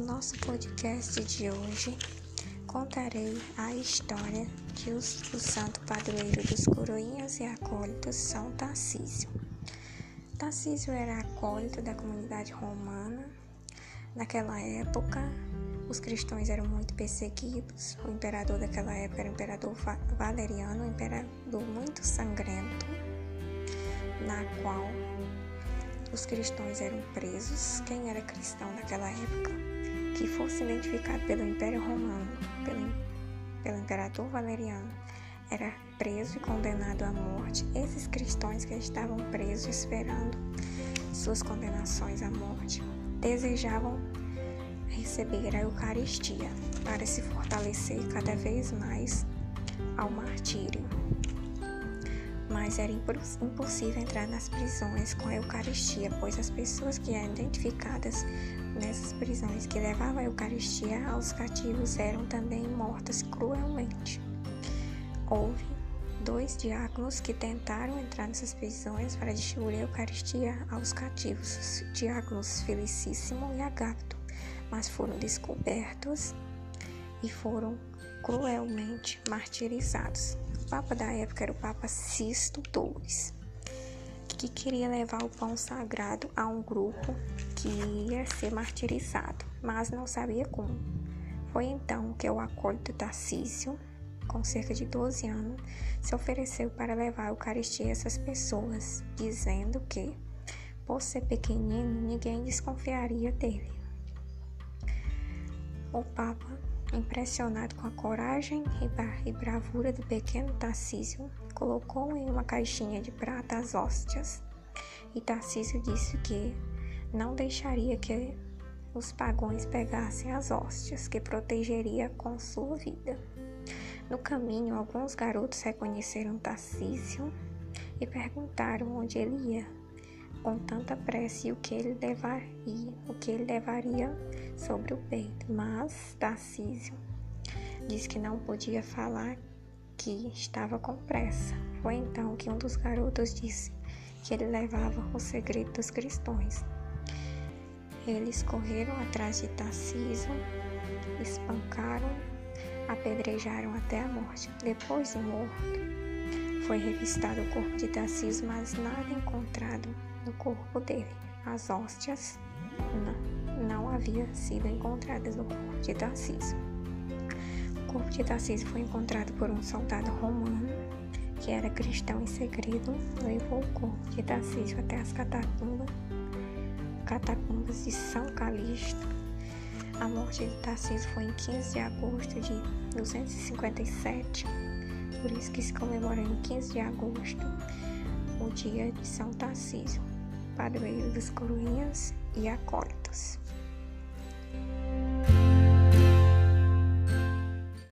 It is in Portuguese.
nosso podcast de hoje, contarei a história os, o santo padroeiro dos coroinhas e acólitos São Tarcísio. Tarcísio era acólito da comunidade romana. Naquela época, os cristãos eram muito perseguidos. O imperador daquela época era o imperador Valeriano, um imperador muito sangrento, na qual os cristãos eram presos. Quem era cristão naquela época, que fosse identificado pelo Império Romano, pelo, pelo imperador Valeriano, era preso e condenado à morte. Esses cristãos que estavam presos esperando suas condenações à morte desejavam receber a Eucaristia para se fortalecer cada vez mais ao martírio. Mas era impossível entrar nas prisões com a Eucaristia, pois as pessoas que eram identificadas nessas prisões que levavam a Eucaristia aos cativos eram também mortas cruelmente. Houve dois diáconos que tentaram entrar nessas prisões para distribuir a Eucaristia aos cativos, os diáconos Felicíssimo e Agapto mas foram descobertos e foram cruelmente martirizados. Papa da época era o Papa Sisto II, que queria levar o pão sagrado a um grupo que ia ser martirizado, mas não sabia como. Foi então que o acólito Tarcísio, com cerca de 12 anos, se ofereceu para levar a Eucaristia a essas pessoas, dizendo que, por ser pequenino, ninguém desconfiaria dele. O Papa, impressionado com a coragem e bravura do pequeno Tarcísio, colocou em uma caixinha de prata as hóstias. E Tarcísio disse que não deixaria que os pagões pegassem as hóstias, que protegeria com sua vida. No caminho, alguns garotos reconheceram Tarcísio e perguntaram onde ele ia com tanta pressa e o que ele levaria, o que ele levaria sobre o peito. Mas Tarcísio disse que não podia falar que estava com pressa. Foi então que um dos garotos disse que ele levava o segredo dos cristãos. Eles correram atrás de Tarcísio, espancaram, apedrejaram até a morte. Depois de morto, foi revistado o corpo de Tarcísio, mas nada encontrado no corpo dele. As hóstias não, não haviam sido encontradas no corpo de Tarcísio. O corpo de Tarcísio foi encontrado por um soldado romano que era cristão em segredo, levou o corpo de Tarcísio até as catacumbas, catacumbas de São Calixto. A morte de Tarcísio foi em 15 de agosto de 257 por isso que se comemora em 15 de agosto o dia de São Tarcísio, padroeiro dos coroinhas e acólitos.